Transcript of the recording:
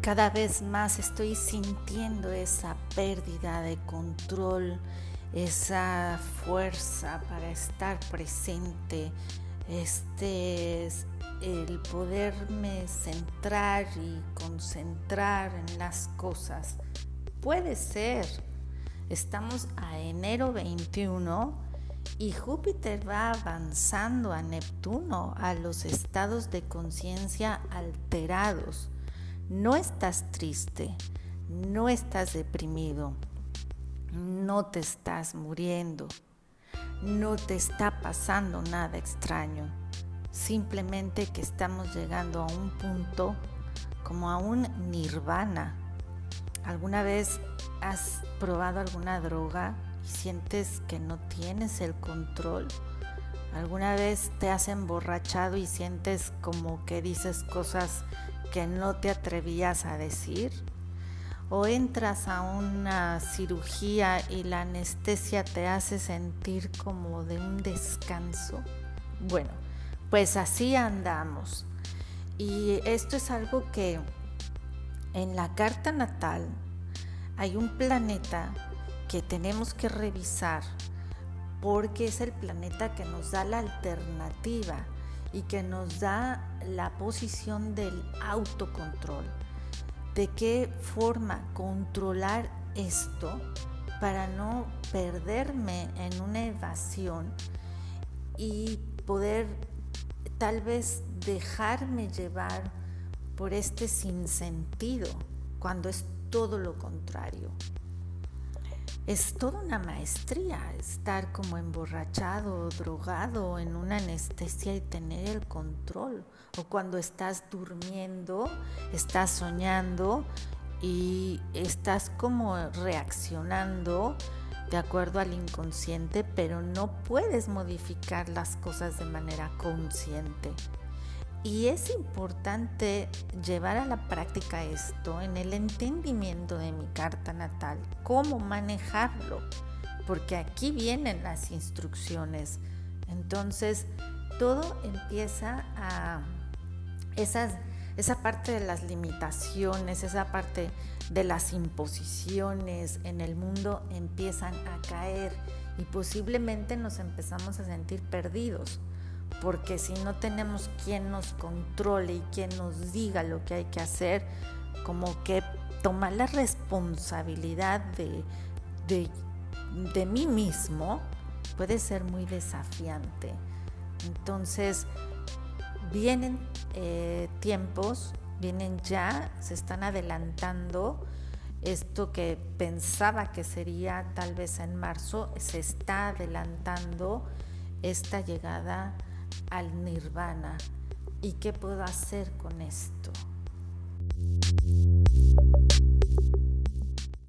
cada vez más estoy sintiendo esa pérdida de control, esa fuerza para estar presente, este el poderme centrar y concentrar en las cosas. Puede ser. Estamos a enero 21 y Júpiter va avanzando a Neptuno, a los estados de conciencia alterados. No estás triste, no estás deprimido, no te estás muriendo, no te está pasando nada extraño. Simplemente que estamos llegando a un punto como a un nirvana. ¿Alguna vez has probado alguna droga y sientes que no tienes el control? ¿Alguna vez te has emborrachado y sientes como que dices cosas que no te atrevías a decir? ¿O entras a una cirugía y la anestesia te hace sentir como de un descanso? Bueno, pues así andamos. Y esto es algo que en la carta natal hay un planeta que tenemos que revisar porque es el planeta que nos da la alternativa y que nos da la posición del autocontrol. ¿De qué forma controlar esto para no perderme en una evasión y poder tal vez dejarme llevar por este sinsentido cuando es todo lo contrario. Es toda una maestría estar como emborrachado drogado en una anestesia y tener el control. O cuando estás durmiendo, estás soñando y estás como reaccionando de acuerdo al inconsciente, pero no puedes modificar las cosas de manera consciente. Y es importante llevar a la práctica esto en el entendimiento de mi carta natal, cómo manejarlo, porque aquí vienen las instrucciones. Entonces, todo empieza a esa parte de las limitaciones, esa parte de las imposiciones en el mundo empiezan a caer y posiblemente nos empezamos a sentir perdidos, porque si no tenemos quien nos controle y quien nos diga lo que hay que hacer, como que tomar la responsabilidad de, de, mí mismo puede ser muy desafiante. Entonces, vienen eh, tiempos, vienen ya, se están adelantando. Esto que pensaba que sería tal vez en marzo, se está adelantando esta llegada al nirvana. ¿Y qué puedo hacer con esto?